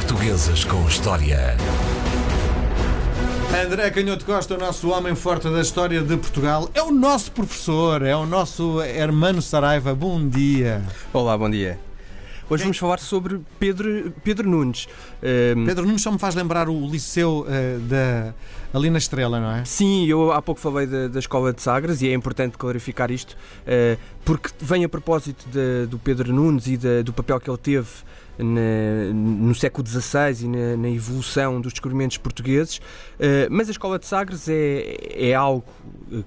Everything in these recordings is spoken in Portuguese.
Portuguesas com História. André Canhoto Costa, o nosso homem forte da história de Portugal, é o nosso professor, é o nosso hermano Saraiva. Bom dia. Olá, bom dia. Hoje vamos falar sobre Pedro, Pedro Nunes. Um, Pedro Nunes só me faz lembrar o liceu uh, da, ali na Estrela, não é? Sim, eu há pouco falei da, da Escola de Sagres e é importante clarificar isto, uh, porque vem a propósito de, do Pedro Nunes e de, do papel que ele teve na, no século XVI e na, na, evolução dos descobrimentos portugueses, uh, mas a Escola de Sagres é, é algo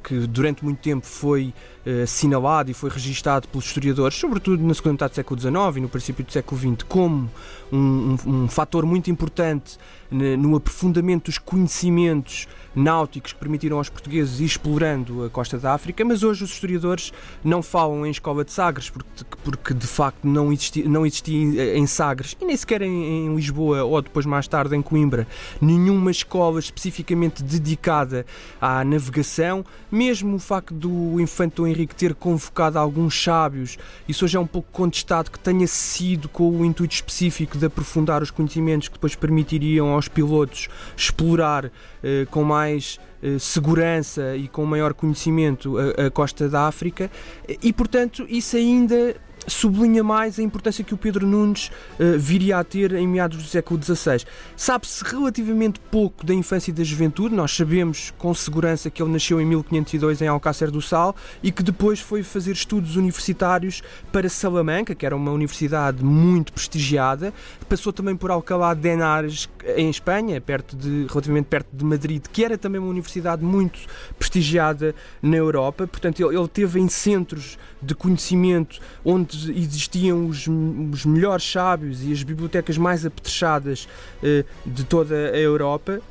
que durante muito tempo foi uh, assinalado e foi registado pelos historiadores, sobretudo na segunda metade do século XIX e no princípio do século XX, como um, um, um fator muito importante no aprofundamento dos conhecimentos náuticos que permitiram aos portugueses ir explorando a costa da África, mas hoje os historiadores não falam em escola de Sagres, porque, porque de facto não existia, não existia em Sagres e nem sequer em, em Lisboa ou depois mais tarde em Coimbra nenhuma escola especificamente dedicada à navegação, mesmo o facto do infante Dom Henrique ter convocado alguns sábios, isso hoje é um pouco contestado que tenha sido com o intuito específico de aprofundar os conhecimentos que depois permitiriam aos pilotos explorar eh, com mais eh, segurança e com maior conhecimento a, a costa da África. E, portanto, isso ainda sublinha mais a importância que o Pedro Nunes uh, viria a ter em meados do século XVI. Sabe-se relativamente pouco da infância e da juventude, nós sabemos com segurança que ele nasceu em 1502 em Alcácer do Sal e que depois foi fazer estudos universitários para Salamanca, que era uma universidade muito prestigiada, passou também por Alcalá de Henares, em Espanha, perto de, relativamente perto de Madrid, que era também uma universidade muito prestigiada na Europa, portanto ele, ele teve em centros de conhecimento onde existiam os, os melhores sábios e as bibliotecas mais apetrechadas uh, de toda a Europa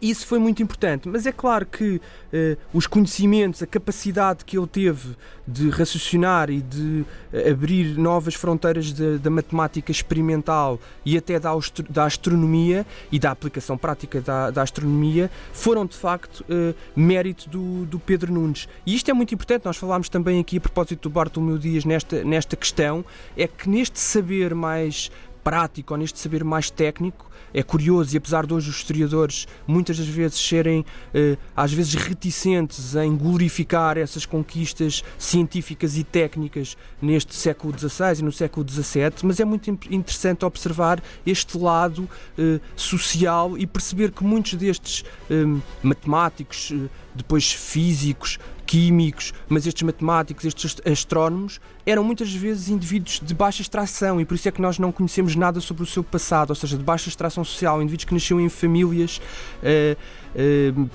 isso foi muito importante, mas é claro que eh, os conhecimentos, a capacidade que ele teve de raciocinar e de eh, abrir novas fronteiras da matemática experimental e até da, da, astronomia e da aplicação prática da, da astronomia foram de facto eh, mérito do, do, Pedro Nunes. E isto é muito importante, nós falámos também aqui a propósito do Bartolomeu Dias nesta, nesta questão, é que neste saber mais prático ou neste saber mais técnico, é curioso e apesar de hoje os historiadores muitas das vezes serem eh, às vezes reticentes em glorificar essas conquistas científicas e técnicas neste século XVI e no século XVII, mas é muito interessante observar este lado eh, social e perceber que muitos destes eh, matemáticos, depois físicos, químicos, mas estes matemáticos, estes astrónomos, eram muitas vezes indivíduos de baixa extração e por isso é que nós não conhecemos nada sobre o seu passado, ou seja, de baixa extração social, indivíduos que nasceram em famílias uh,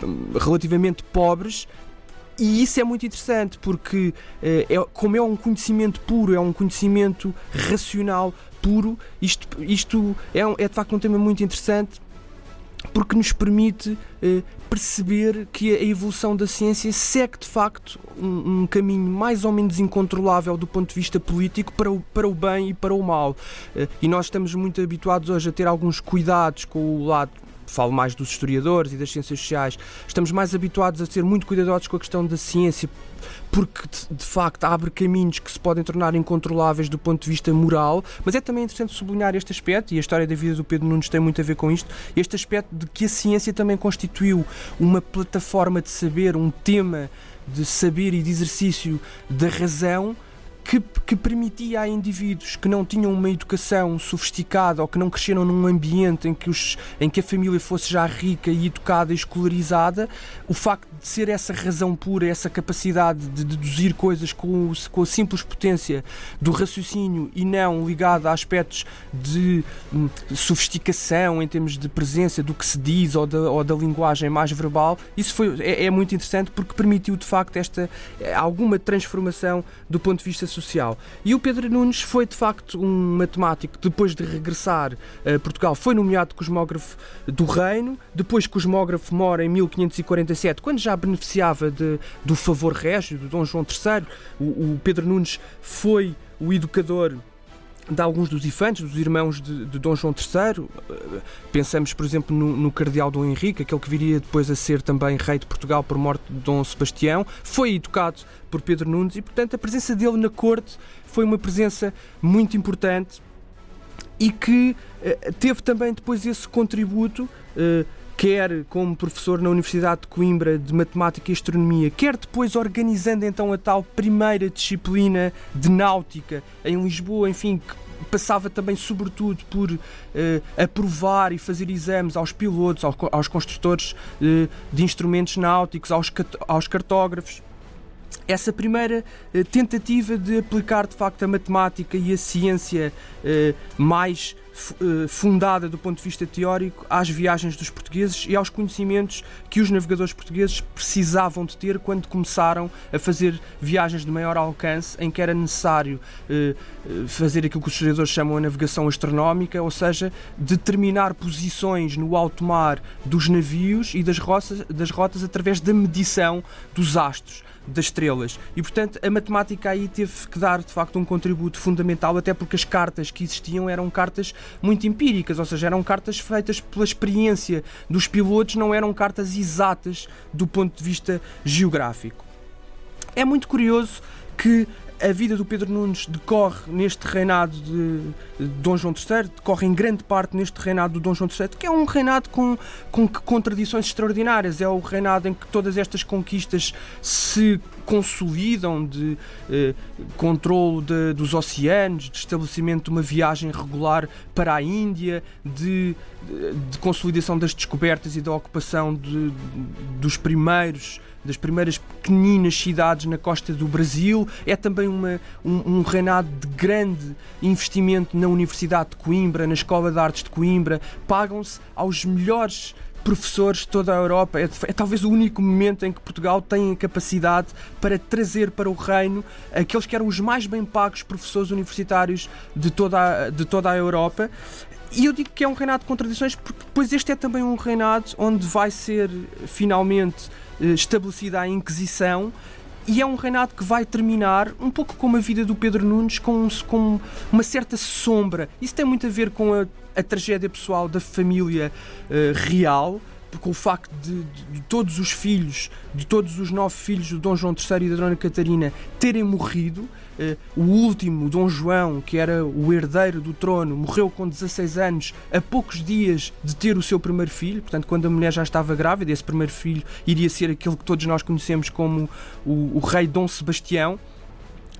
uh, relativamente pobres. E isso é muito interessante porque, uh, é, como é um conhecimento puro, é um conhecimento racional puro, isto, isto é, é de facto um tema muito interessante porque nos permite eh, perceber que a evolução da ciência segue de facto um, um, caminho mais ou menos incontrolável do ponto de vista político para o, para o bem e para o mal. Eh, e nós estamos muito habituados hoje a ter alguns cuidados com o lado falo mais dos historiadores e das ciências sociais, estamos mais habituados a ser muito cuidadosos com a questão da ciência porque de facto abre caminhos que se podem tornar incontroláveis do ponto de vista moral, mas é também interessante sublinhar este aspecto, e a história da vida do Pedro Nunes tem muito a ver com isto, este aspecto de que a ciência também constituiu uma plataforma de saber, um tema de saber e de exercício da razão que, que, permitia a indivíduos que não tinham uma educação sofisticada ou que não cresceram num ambiente em que, os, em que a família fosse já rica e educada e escolarizada, o facto ser essa razão pura, essa capacidade de deduzir coisas com, com a simples potência do raciocínio e não ligada a aspectos de hum, sofisticação em termos de presença do que se diz ou da, ou da linguagem mais verbal, isso foi, é, é muito interessante porque permitiu de facto esta eh, alguma transformação do ponto de vista social. E o Pedro Nunes foi de facto um matemático depois de regressar a Portugal foi nomeado cosmógrafo do Reino, depois cosmógrafo mora em 1547, quando já beneficiava de, do favor régio do Dom João III. O, o Pedro Nunes foi o educador de alguns dos infantes, dos irmãos de, de Dom João III. Pensamos, por exemplo, no, no, Cardeal Dom Henrique, aquele que viria depois a ser também rei de Portugal por morte de Dom Sebastião. Foi educado por Pedro Nunes e, portanto, a presença dele na corte foi uma presença muito importante e que uh, teve também depois esse contributo. Quer como professor na Universidade de Coimbra de Matemática e Astronomia, quer depois organizando então a tal primeira disciplina de náutica em Lisboa, enfim, que passava também, sobretudo, por uh, aprovar e fazer exames aos pilotos, aos, aos construtores uh, de instrumentos náuticos, aos, aos cartógrafos essa primeira eh, tentativa de aplicar de facto a matemática e a ciência eh, mais eh, fundada do ponto de vista teórico às viagens dos portugueses e aos conhecimentos que os navegadores portugueses precisavam de ter quando começaram a fazer viagens de maior alcance, em que era necessário fazer aquilo que os historiadores chamam a navegação astronómica, ou seja, determinar posições no alto mar dos navios e das das rotas através da medição dos astros das estrelas. E, portanto, a matemática aí teve que dar, de facto, um contributo fundamental, até porque as cartas que existiam eram cartas muito empíricas, ou seja, eram cartas feitas pela experiência dos pilotos, não eram cartas exatas do ponto de vista geográfico. É muito curioso que a vida do Pedro Nunes decorre neste reinado de, Dom João III, decorre em grande parte neste reinado do Dom João III, que é um reinado com, com contradições extraordinárias. É o reinado em que todas estas conquistas se consolidam de eh, controle de, dos oceanos, de estabelecimento de uma viagem regular para a Índia, de, de, de consolidação das descobertas e da ocupação de, dos primeiros das primeiras pequeninas cidades na costa do Brasil. É também uma, um, um reinado de grande investimento na Universidade de Coimbra, na Escola de Artes de Coimbra. Pagam-se aos melhores professores de toda a Europa. É, é, talvez o único momento em que Portugal tem a capacidade para trazer para o reino aqueles que eram os mais bem pagos professores universitários de toda a, de toda a Europa. E eu digo que é um reinado de contradições porque depois este é também um reinado onde vai ser finalmente eh, estabelecida a Inquisição e é um reinado que vai terminar um pouco como a vida do Pedro Nunes, com, com uma certa sombra. Isso tem muito a ver com a, a tragédia pessoal da família uh, real, com o facto de, de, de, todos os filhos, de todos os nove filhos do Dom João III e da Dona Catarina terem morrido. Uh, o último, Dom João, que era o herdeiro do trono, morreu com 16 anos, a poucos dias de ter o seu primeiro filho. Portanto, quando a mulher já estava grávida, esse primeiro filho iria ser aquele que todos nós conhecemos como o, o rei Dom Sebastião.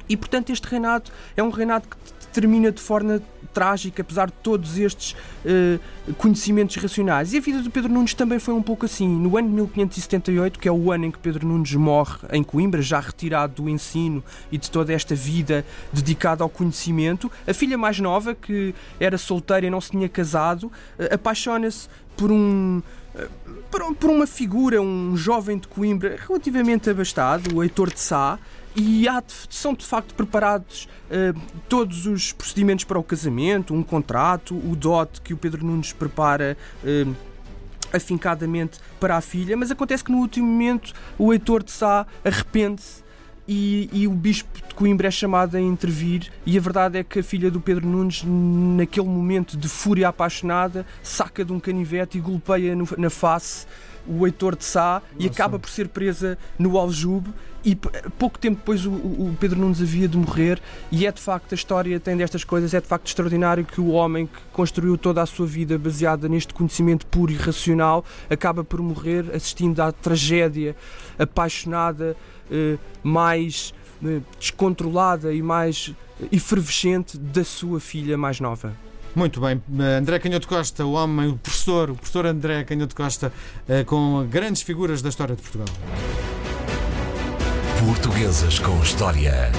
E portanto, este reinado é um reinado que termina de forma trágica, apesar de todos estes uh, conhecimentos racionais. E a vida de Pedro Nunes também foi um pouco assim. No ano de 1578, que é o ano em que Pedro Nunes morre em Coimbra, já retirado do ensino e de toda esta vida dedicada ao conhecimento, a filha mais nova, que era solteira e não se tinha casado, uh, apaixona-se por um eh, por, uma figura, um jovem de Coimbra relativamente abastado, o Heitor de Sá, e há, são de facto preparados uh, todos os procedimentos para o casamento, um contrato, o dote que o Pedro Nunes prepara. Uh, afincadamente para a filha, mas acontece que no último momento o Heitor de Sá arrepende-se e, e, o bispo de Coimbra é chamado a intervir e a verdade é que a filha do Pedro Nunes naquele momento de fúria apaixonada saca de um canivete e golpeia no, na face o Heitor de Sá Nossa. e acaba por ser presa no Aljube e pouco tempo depois o, o, Pedro Nunes havia de morrer e é de facto a história tem destas coisas é de facto extraordinário que o homem que construiu toda a sua vida baseada neste conhecimento puro e racional acaba por morrer assistindo à tragédia apaixonada eh, mais eh, descontrolada e mais efervescente da sua filha mais nova muito bem. André Canhoto Costa, o homem, o professor, o professor André Canhoto Costa, eh, com grandes figuras da história de Portugal. Portuguesas com História.